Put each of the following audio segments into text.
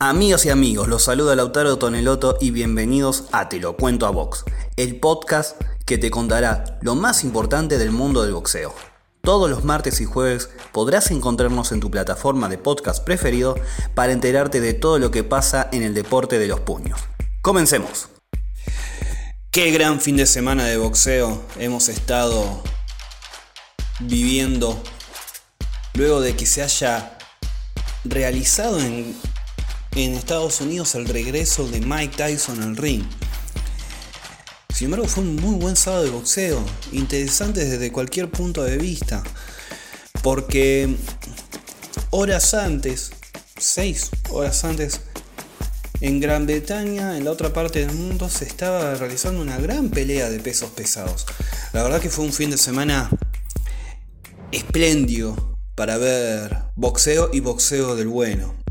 Amigas y amigos, los saluda Lautaro Toneloto y bienvenidos a Te lo cuento a Box, el podcast que te contará lo más importante del mundo del boxeo. Todos los martes y jueves podrás encontrarnos en tu plataforma de podcast preferido para enterarte de todo lo que pasa en el deporte de los puños. Comencemos. Qué gran fin de semana de boxeo hemos estado viviendo luego de que se haya realizado en en Estados Unidos el regreso de Mike Tyson al ring. Sin embargo, fue un muy buen sábado de boxeo, interesante desde cualquier punto de vista, porque horas antes, seis horas antes, en Gran Bretaña, en la otra parte del mundo, se estaba realizando una gran pelea de pesos pesados. La verdad que fue un fin de semana espléndido para ver boxeo y boxeo del bueno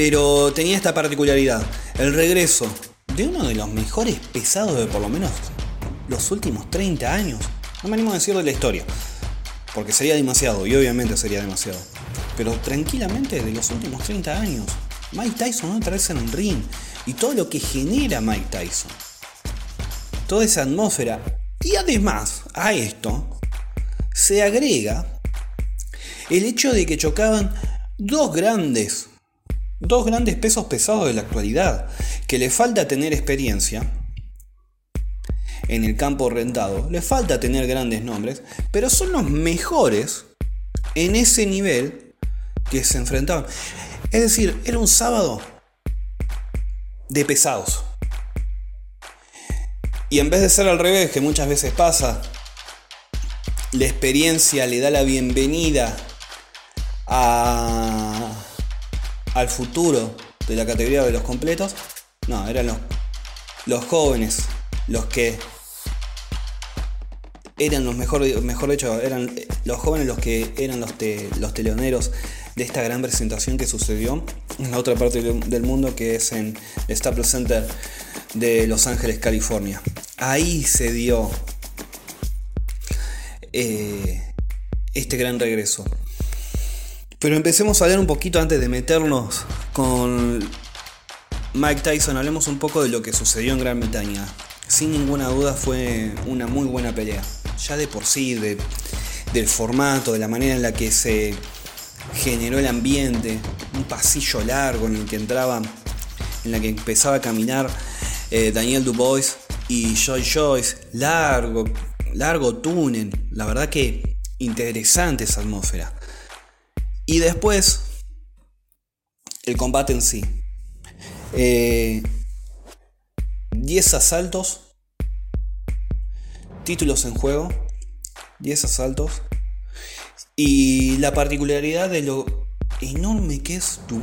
pero tenía esta particularidad, el regreso de uno de los mejores pesados de por lo menos los últimos 30 años. No me animo a decir de la historia, porque sería demasiado, y obviamente sería demasiado. Pero tranquilamente de los últimos 30 años, Mike Tyson otra vez en el ring, y todo lo que genera Mike Tyson. Toda esa atmósfera. Y además a esto se agrega el hecho de que chocaban dos grandes Dos grandes pesos pesados de la actualidad, que le falta tener experiencia en el campo rentado, le falta tener grandes nombres, pero son los mejores en ese nivel que se enfrentaban. Es decir, era un sábado de pesados. Y en vez de ser al revés, que muchas veces pasa, la experiencia le da la bienvenida a al futuro de la categoría de los completos, no, eran los, los jóvenes los que eran los mejor, mejor dicho, eran los jóvenes los que eran los, los teleoneros de esta gran presentación que sucedió en la otra parte del mundo que es en el Staples Center de Los Ángeles, California. Ahí se dio eh, este gran regreso. Pero empecemos a hablar un poquito antes de meternos con Mike Tyson. Hablemos un poco de lo que sucedió en Gran Bretaña. Sin ninguna duda fue una muy buena pelea. Ya de por sí, del formato, de la manera en la que se generó el ambiente. Un pasillo largo en el que entraba, en la que empezaba a caminar eh, Daniel Dubois y Joy Joyce. Largo, largo túnel. La verdad que interesante esa atmósfera. Y después, el combate en sí. 10 eh, asaltos. Títulos en juego. 10 asaltos. Y la particularidad de lo enorme que es Tu.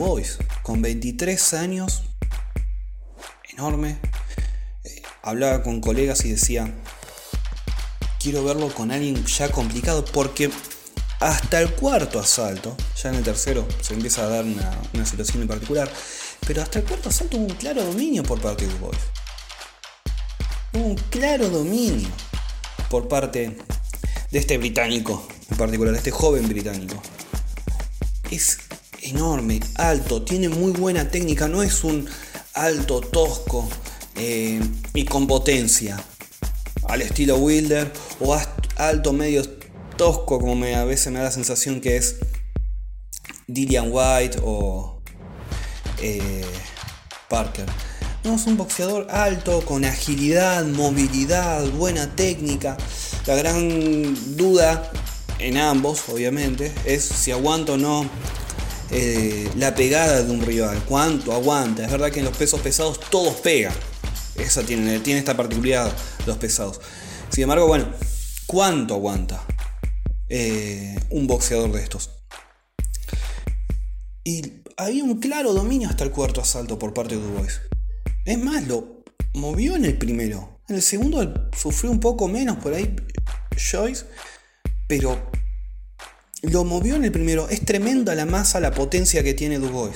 Con 23 años. Enorme. Eh, hablaba con colegas y decía, quiero verlo con alguien ya complicado porque hasta el cuarto asalto, ya en el tercero se empieza a dar una, situación en particular, pero hasta el cuarto asalto hubo un claro dominio por parte de Bois. Hubo un claro dominio por parte de este británico, en particular, de este joven británico. Es enorme, alto, tiene muy buena técnica, no es un alto tosco eh, y con potencia, al estilo Wilder o alto medio tosco, como me, a veces me da la sensación que es Dillian White o eh, Parker. No, es un boxeador alto, con agilidad, movilidad, buena técnica. La gran duda en ambos, obviamente, es si aguanta o no eh, la pegada de un rival. ¿Cuánto aguanta? Es verdad que en los pesos pesados todos pegan. Esa tiene, tiene esta particularidad los pesados. Sin embargo, bueno, ¿cuánto aguanta? Eh, un boxeador de estos. Y había un claro dominio hasta el cuarto asalto por parte de Dubois. Es más, lo movió en el primero. En el segundo sufrió un poco menos por ahí Joyce, pero lo movió en el primero. Es tremenda la masa, la potencia que tiene Dubois.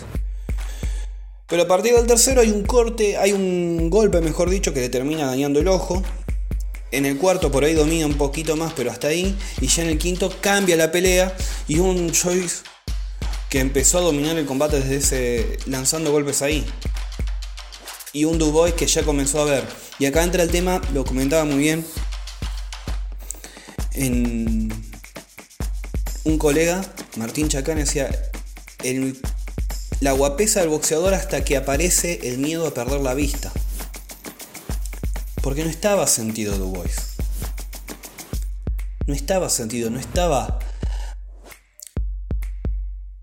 Pero a partir del tercero hay un corte, hay un golpe, mejor dicho, que le termina dañando el ojo. En el cuarto por ahí domina un poquito más, pero hasta ahí. Y ya en el quinto cambia la pelea y un Joyce que empezó a dominar el combate desde ese. lanzando golpes ahí. Y un Dubois que ya comenzó a ver. Y acá entra el tema, lo comentaba muy bien. En un colega, Martín Chacán, decía. la guapesa del boxeador hasta que aparece el miedo a perder la vista. Porque no estaba sentido Dubois. No estaba sentido, no estaba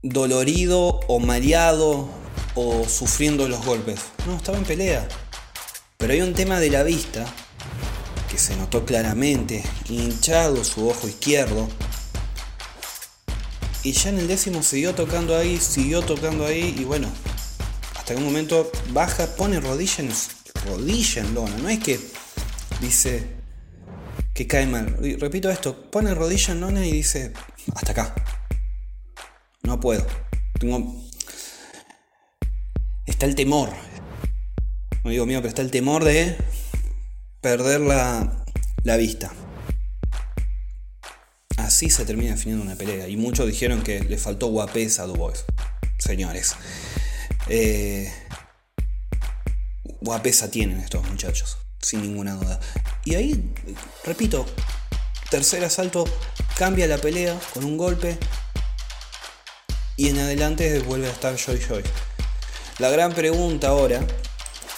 dolorido o mareado o sufriendo los golpes. No, estaba en pelea. Pero hay un tema de la vista que se notó claramente, hinchado su ojo izquierdo. Y ya en el décimo siguió tocando ahí, siguió tocando ahí y bueno, hasta que un momento baja, pone rodilla en, rodilla en lona. No es que dice que cae mal. repito esto, pone rodilla en lona y dice, hasta acá. No puedo. Tengo... Está el temor. No digo mío, pero está el temor de perder la, la vista. Así se termina definiendo una pelea. Y muchos dijeron que le faltó guapesa a Dubois. Señores. Eh, guapesa tienen estos muchachos. Sin ninguna duda. Y ahí, repito, tercer asalto, cambia la pelea con un golpe y en adelante vuelve a estar Joy Joy. La gran pregunta ahora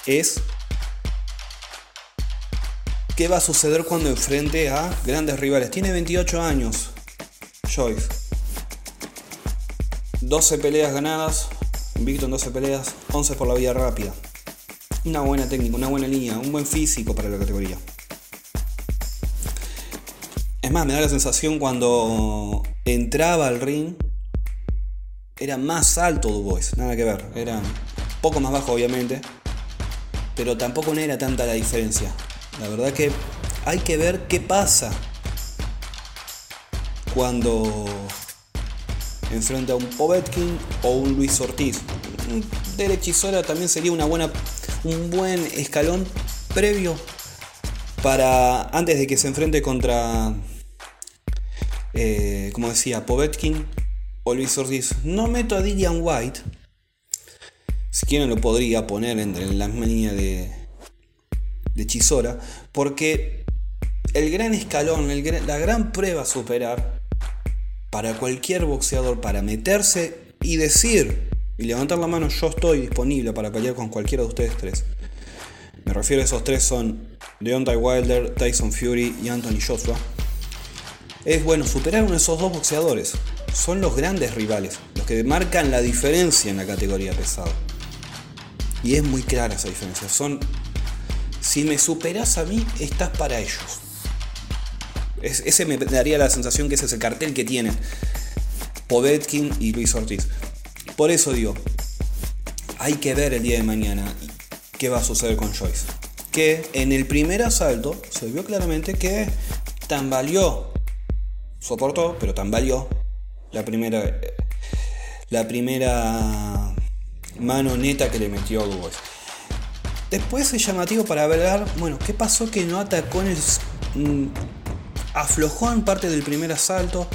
es ¿qué va a suceder cuando enfrente a grandes rivales? Tiene 28 años, Joyce. 12 peleas ganadas, invicto en 12 peleas, 11 por la vía rápida. Una buena técnica, una buena línea, un buen físico para la categoría. Es más, me da la sensación cuando entraba al ring era más alto Dubois, nada que ver. Era poco más bajo, obviamente. Pero tampoco no era tanta la diferencia. La verdad que hay que ver qué pasa cuando enfrenta a un Povetkin o un Luis Ortiz. Derek Chisora también sería una buena, un buen escalón previo para antes de que se enfrente contra, eh, como decía, Povetkin o Luis Ortiz. No meto a Dillian White. Si quieren lo podría poner en la de, de Chisora. Porque el gran escalón, la gran prueba a superar para cualquier boxeador, para meterse y decir y levantar la mano, yo estoy disponible para pelear con cualquiera de ustedes tres. Me refiero a esos tres son Deontay Wilder, Tyson Fury y Anthony Joshua. Es bueno superar uno de esos dos boxeadores son los grandes rivales, los que marcan la diferencia en la categoría pesado. Y es muy clara esa diferencia. Son, si me superas a mí, estás para ellos. ese me daría la sensación que ese es el cartel que tienen Povetkin y Luis Ortiz. Por eso digo, hay que ver el día de mañana qué va a suceder con Joyce. Que en el primer asalto se vio claramente que tambaleó, soportó, pero tambaleó la primera, la primera mano neta que le metió a Dubois. Después es llamativo para ver, bueno, ¿qué pasó que no atacó en el... Mm, aflojó en parte del primer asalto,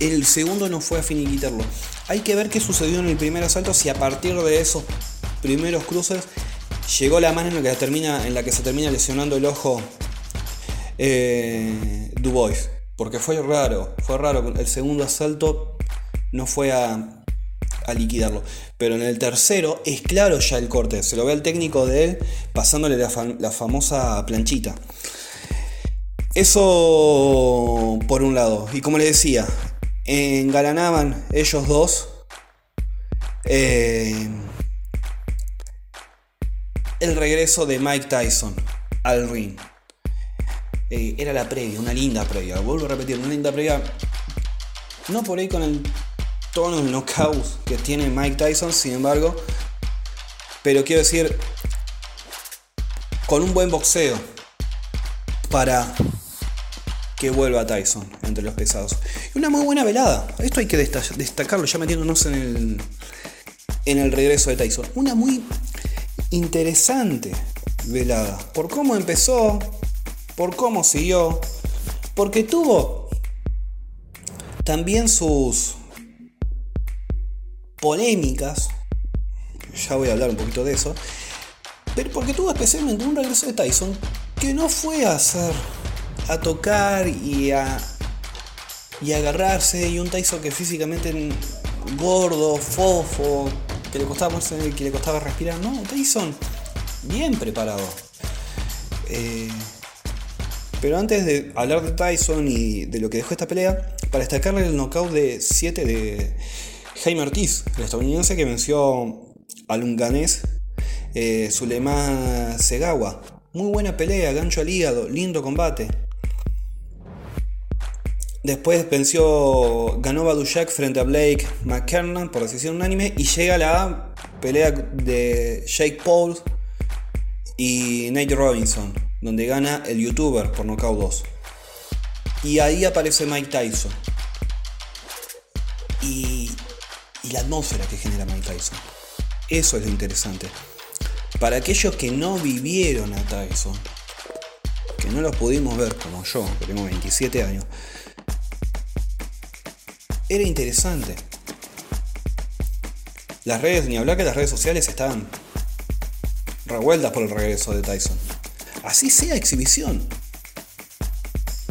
el segundo no fue a finiquitarlo. Hay que ver qué sucedió en el primer asalto, si a partir de esos primeros cruces llegó la mano en la que, se termina lesionando el ojo eh, Dubois. Porque fue raro, fue raro. El segundo asalto no fue a, liquidarlo. Pero en el tercero es claro ya el corte. Se lo ve al técnico de él pasándole la, famosa planchita. Eso por un lado. Y como les decía, engalanaban ellos dos. Eh, el regreso de Mike Tyson al ring. Eh, era la previa, una linda previa. Vuelvo a repetir, una linda previa. No por ahí con el tono de knockout que tiene Mike Tyson, sin embargo. Pero quiero decir, con un buen boxeo para que vuelva Tyson entre los pesados. Y una muy buena velada. Esto hay que destacarlo, ya metiéndonos en el, en el regreso de Tyson. Una muy interesante velada. Por cómo empezó, por cómo siguió, porque tuvo también sus polémicas, ya voy a hablar un poquito de eso, pero porque tuvo especialmente un regreso de Tyson que no fue a hacer, a tocar y a, y agarrarse, y un Tyson que físicamente gordo, fofo, que le costaba que le costaba respirar, no, Tyson bien preparado. Eh, pero antes de hablar de Tyson y de lo que dejó esta pelea, para destacarle el knockout de 7 de Jaime Ortiz, el estadounidense que venció al unganés eh, Zulema Segawa. Muy buena pelea, gancho al hígado, lindo combate. Después venció, ganó Badushak frente a Blake McKernan por decisión unánime y llega la pelea de Jake Paul y Nate Robinson, donde gana el youtuber por nocaut 2. Y ahí aparece Mike Tyson. Y, y la atmósfera que genera Mike Tyson. Eso es lo interesante. Para aquellos que no vivieron a Tyson, que no lo pudimos ver como yo, que tengo 27 años, era interesante. Las redes, ni hablar que las redes sociales estaban revueltas por el regreso de Tyson. Así sea exhibición.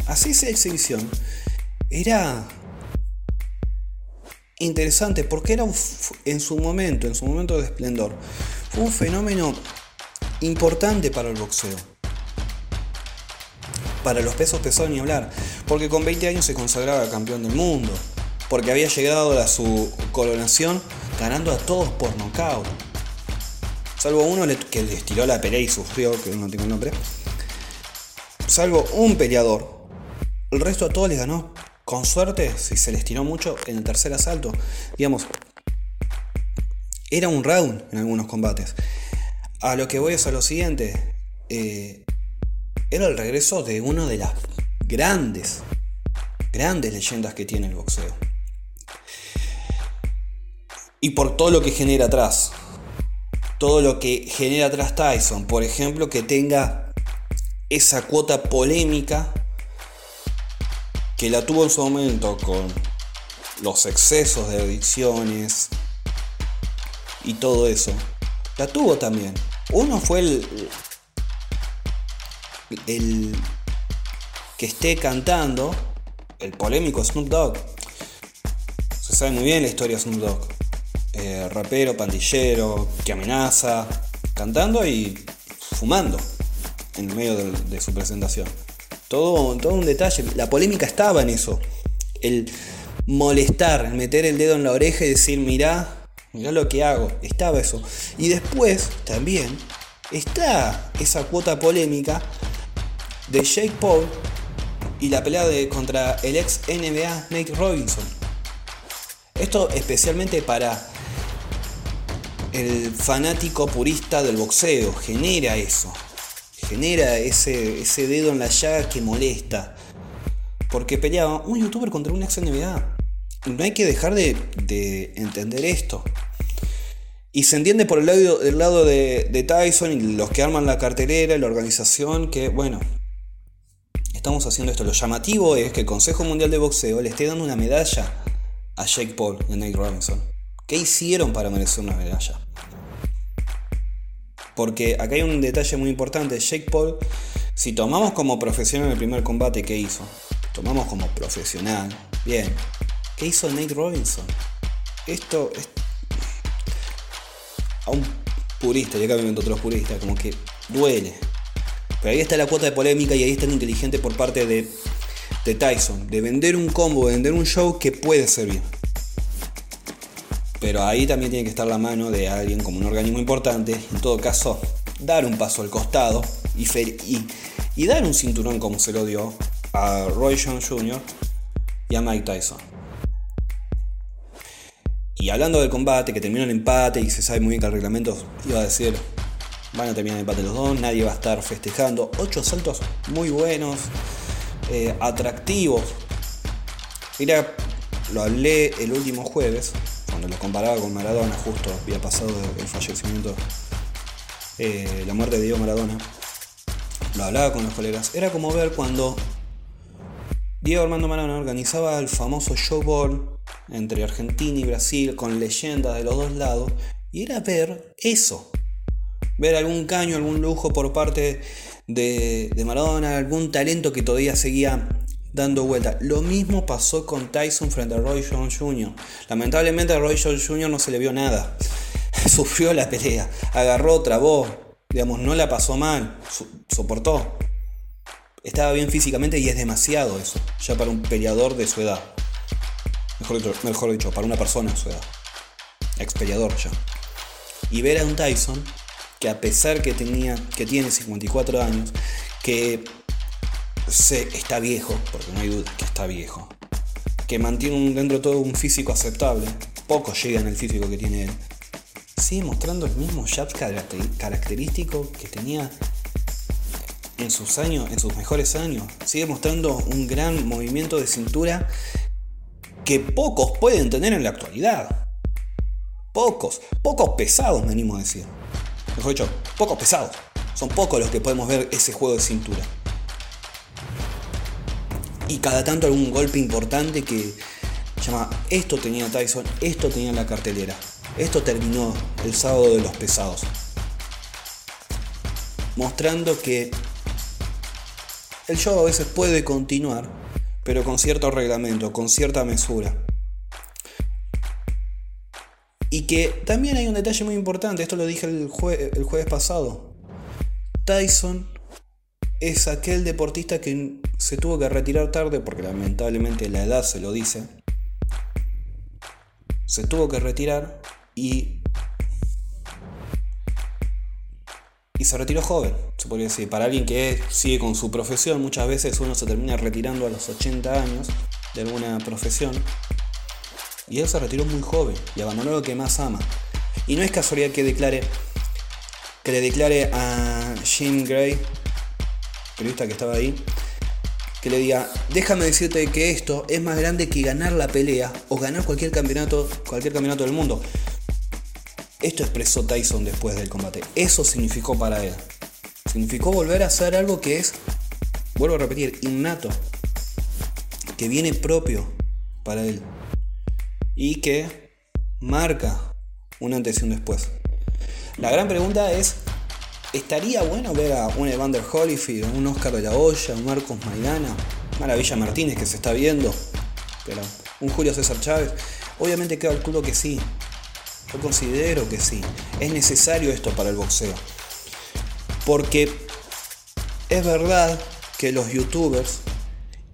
Así sea exhibición. Era interesante porque era en su momento, en su momento de esplendor, fue un fenómeno importante para el boxeo. Para los pesos pesados ni hablar, porque con 20 años se consagraba campeón del mundo, porque había llegado a su coronación ganando a todos por nocaut. Salvo uno que le estiró la pelea y sufrió, que no tengo el nombre. Salvo un peleador. El resto a todos les ganó con suerte, si se les tiró mucho en el tercer asalto. Digamos, era un round en algunos combates. A lo que voy es a lo siguiente. Eh, era el regreso de una de las grandes, grandes leyendas que tiene el boxeo. Y por todo lo que genera atrás. Todo lo que genera atrás Tyson. Por ejemplo, que tenga esa cuota polémica que la tuvo en su momento con los excesos de adicciones, y todo eso. La tuvo también. Uno fue el, el que esté cantando, el polémico Snoop Dogg. Se sabe muy bien la historia de Snoop Dogg. Eh, rapero, pandillero, que amenaza, cantando y fumando en medio de, su presentación. Todo, todo un detalle. La polémica estaba en eso. El molestar, el meter el dedo en la oreja y decir, mirá, Mirá lo que hago. Estaba eso. Y después también está esa cuota polémica de Jake Paul y la pelea de, contra el ex NBA Nate Robinson. Esto especialmente para el fanático purista del boxeo. Genera eso. Genera ese, dedo en la llaga que molesta. Porque peleaba un youtuber contra un ex NBA no hay que dejar de, entender esto. Y se entiende por el lado, del lado de, Tyson y los que arman la cartelera, la organización, que bueno, estamos haciendo esto. Lo llamativo es que el Consejo Mundial de Boxeo le esté dando una medalla a Jake Paul y a Nate Robinson. ¿Qué hicieron para merecer una medalla? Porque acá hay un detalle muy importante. Jake Paul, si tomamos como profesional el primer combate que hizo, tomamos como profesional, bien, ¿Qué hizo Nate Robinson? Esto es. A un purista, y acá me invento otros puristas, como que duele. Pero ahí está la cuota de polémica y ahí está lo inteligente por parte de, de Tyson, de vender un combo, de vender un show que puede servir. Pero ahí también tiene que estar la mano de alguien como un organismo importante, en todo caso, dar un paso al costado y, dar un cinturón como se lo dio a Roy Jones Jr. y a Mike Tyson. Y hablando del combate, que terminó en empate y se sabe muy bien que el reglamento iba a decir, van a terminar en empate los dos, nadie va a estar festejando. Ocho saltos muy buenos, eh, atractivos. Mira, lo hablé el último jueves, cuando lo comparaba con Maradona, justo había pasado el fallecimiento, eh, la muerte de Diego Maradona. Lo hablaba con los colegas. Era como ver cuando Diego Armando Maradona organizaba el famoso showball entre Argentina y Brasil, con leyendas de los dos lados, y era ver eso. Ver algún caño, algún lujo por parte de, de Maradona, algún talento que todavía seguía dando vuelta. Lo mismo pasó con Tyson frente a Roy Jones Jr. Lamentablemente a Roy Jones Jr. no se le vio nada. Sufrió la pelea, agarró, trabó, digamos, no la pasó mal, soportó. Estaba bien físicamente y es demasiado eso, ya para un peleador de su edad. Mejor dicho, para una persona de su edad. Ex peleador ya. Y ver a un Tyson que a pesar que tenía que tiene 54 años, que se, está viejo, porque no hay duda que está viejo, que mantiene dentro de todo un físico aceptable, pocos llegan al físico que tiene él, sigue mostrando el mismo jab característico que tenía en sus años, en sus mejores años. Sigue mostrando un gran movimiento de cintura que pocos pueden tener en la actualidad. Pocos, pocos pesados, me animo a decir. Mejor dicho, pocos pesados. Son pocos los que podemos ver ese juego de cintura. Y cada tanto algún golpe importante que llama, esto tenía Tyson, esto tenía la cartelera. Esto terminó el sábado de los pesados. Mostrando que el show a veces puede continuar, pero con cierto reglamento, con cierta mesura. Y que también hay un detalle muy importante, esto lo dije el, el jueves pasado. Tyson es aquel deportista que se tuvo que retirar tarde porque lamentablemente la edad se lo dice. Se tuvo que retirar y, y se retiró joven, se podría decir. Para alguien que sigue con su profesión, muchas veces uno se termina retirando a los 80 años de alguna profesión. Y él se retiró muy joven y abandonó lo que más ama. Y no es casualidad que declare que le declare a Jim Gray, periodista que estaba ahí, que le diga, déjame decirte que esto es más grande que ganar la pelea o ganar cualquier campeonato, cualquier campeonato del mundo. Esto expresó Tyson después del combate. Eso significó para él. Significó volver a hacer algo que es, vuelvo a repetir, innato. Que viene propio para él. Y que marca un antes y un después. La gran pregunta es, ¿estaría bueno ver a un Evander Holyfield, un Oscar de la Hoya, un Marcos Maidana, Maravilla Martínez que se está viendo, pero un Julio César Chávez? Obviamente calculo que sí, yo considero que sí. Es necesario esto para el boxeo. Porque es verdad que los youtubers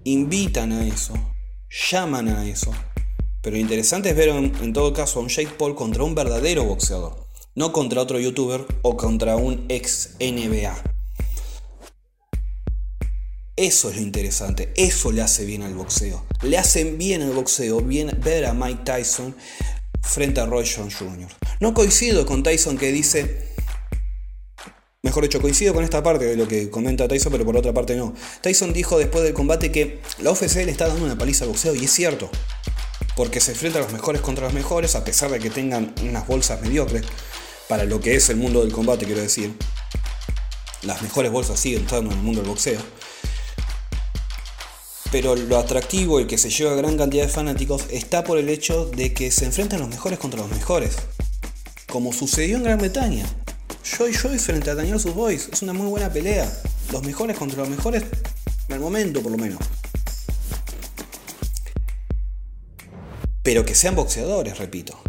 invitan a eso, llaman a eso. Pero interesante es ver en, todo caso a un Jake Paul contra un verdadero boxeador. No contra otro youtuber o contra un ex NBA. Eso es lo interesante, eso le hace bien al boxeo. Le hacen bien al boxeo, bien ver a Mike Tyson frente a Roy Jones Jr. No coincido con Tyson que dice, mejor dicho, coincido con esta parte de lo que comenta Tyson, pero por otra parte no. Tyson dijo después del combate que la UFC le está dando una paliza al boxeo y es cierto, porque se enfrenta a los mejores contra los mejores a pesar de que tengan unas bolsas mediocres para lo que es el mundo del combate, quiero decir. Las mejores bolsas siguen estando en el mundo del boxeo. Pero lo atractivo, el que se lleva gran cantidad de fanáticos, está por el hecho de que se enfrentan los mejores contra los mejores. Como sucedió en Gran Bretaña. Joy Joy frente a Daniel Boys. Es una muy buena pelea. Los mejores contra los mejores, el momento por lo menos. Pero que sean boxeadores, repito.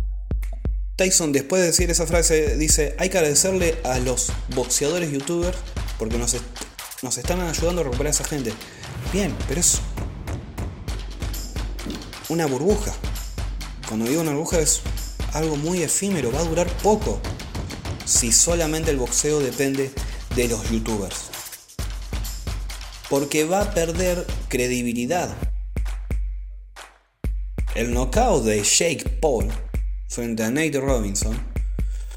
Tyson después de decir esa frase dice, hay que agradecerle a los boxeadores youtubers porque nos, están ayudando a recuperar a esa gente. Bien, pero es una burbuja. Cuando digo una burbuja es algo muy efímero, va a durar poco si solamente el boxeo depende de los youtubers. Porque va a perder credibilidad. El knockout de Jake Paul frente a Nate Robinson.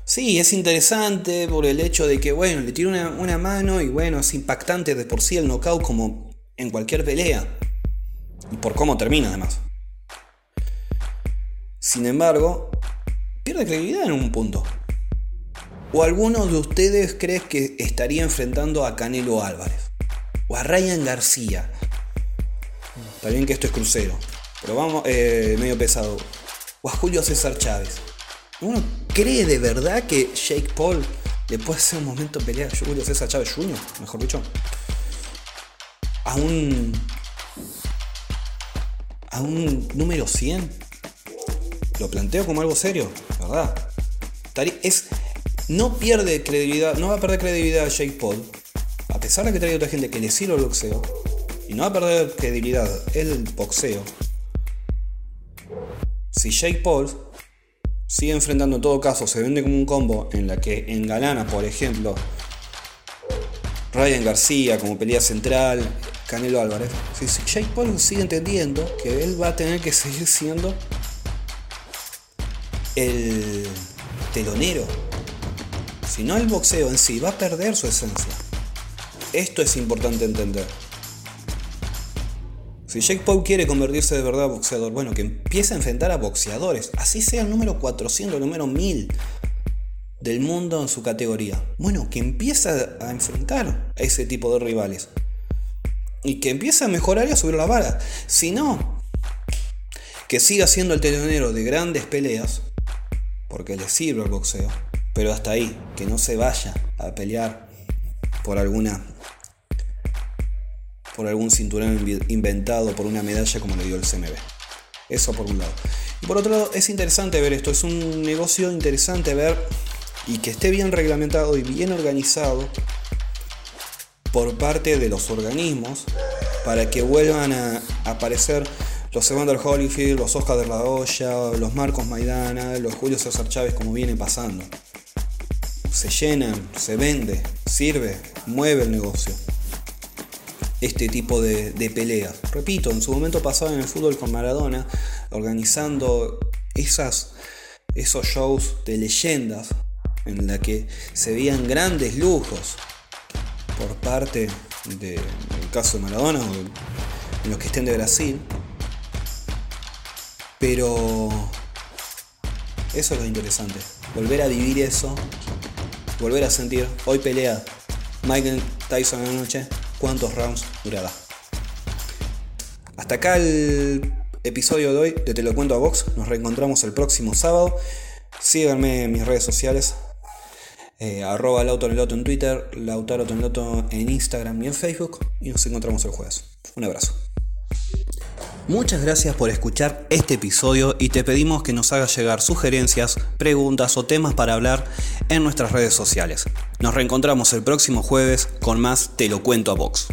Sí, es interesante por el hecho de que, bueno, le tira una, mano y bueno, es impactante de por sí el knockout como en cualquier pelea. Y por cómo termina además. Sin embargo, pierde credibilidad en un punto. ¿O alguno de ustedes cree que estaría enfrentando a Canelo Álvarez? ¿O a Ryan García? Está bien que esto es crucero, pero vamos, eh, medio pesado. O a Julio César Chávez. ¿Uno cree de verdad que Jake Paul le puede hacer un momento de pelea a Julio César Chávez Jr., mejor dicho? A un. a un número 100. Lo planteo como algo serio, ¿verdad? Es, no pierde credibilidad, no va a perder credibilidad Jake Paul, a pesar de que trae otra gente que le sirve el boxeo, y no va a perder credibilidad el boxeo. Si Jake Paul sigue enfrentando en todo caso, se vende como un combo en la que engalana, por ejemplo, Ryan García como pelea central, Canelo Álvarez. Si Jake Paul sigue entendiendo que él va a tener que seguir siendo el telonero. Si no el boxeo en sí, va a perder su esencia. Esto es importante entender. Si Jake Paul quiere convertirse de verdad boxeador, bueno, que empiece a enfrentar a boxeadores, así sea el número 400, el número 1000 del mundo en su categoría. Bueno, que empiece a enfrentar a ese tipo de rivales. Y que empiece a mejorar y a subir la vara. Si no, que siga siendo el telonero de grandes peleas, porque le sirve el boxeo, pero hasta ahí, que no se vaya a pelear por alguna por algún cinturón inventado por una medalla como le dio el CMB. Eso por un lado. Y por otro lado, es interesante ver esto, es un negocio interesante ver y que esté bien reglamentado y bien organizado por parte de los organismos para que vuelvan a aparecer los Evander Holyfield, los Oscar de la Hoya, los Marcos Maidana, los Julio César Chávez, como viene pasando. Se llenan, se vende, sirve, mueve el negocio. Este tipo de, peleas. Repito, en su momento pasaba en el fútbol con Maradona, organizando esas, esos shows de leyendas en la que se veían grandes lujos por parte del caso de Maradona o de los que estén de Brasil pero eso es lo interesante. Volver a vivir eso. Volver a sentir. Hoy pelea Michael Tyson en la noche. ¿Cuántos rounds durará? Hasta acá el episodio de hoy de Te lo cuento a Vox. Nos reencontramos el próximo sábado. Síganme en mis redes sociales. Eh, arroba en Twitter, Lautaro en Instagram y en Facebook. Y nos encontramos el jueves. Un abrazo. Muchas gracias por escuchar este episodio y te pedimos que nos hagas llegar sugerencias, preguntas o temas para hablar en nuestras redes sociales. Nos reencontramos el próximo jueves con más Te lo cuento a Vox.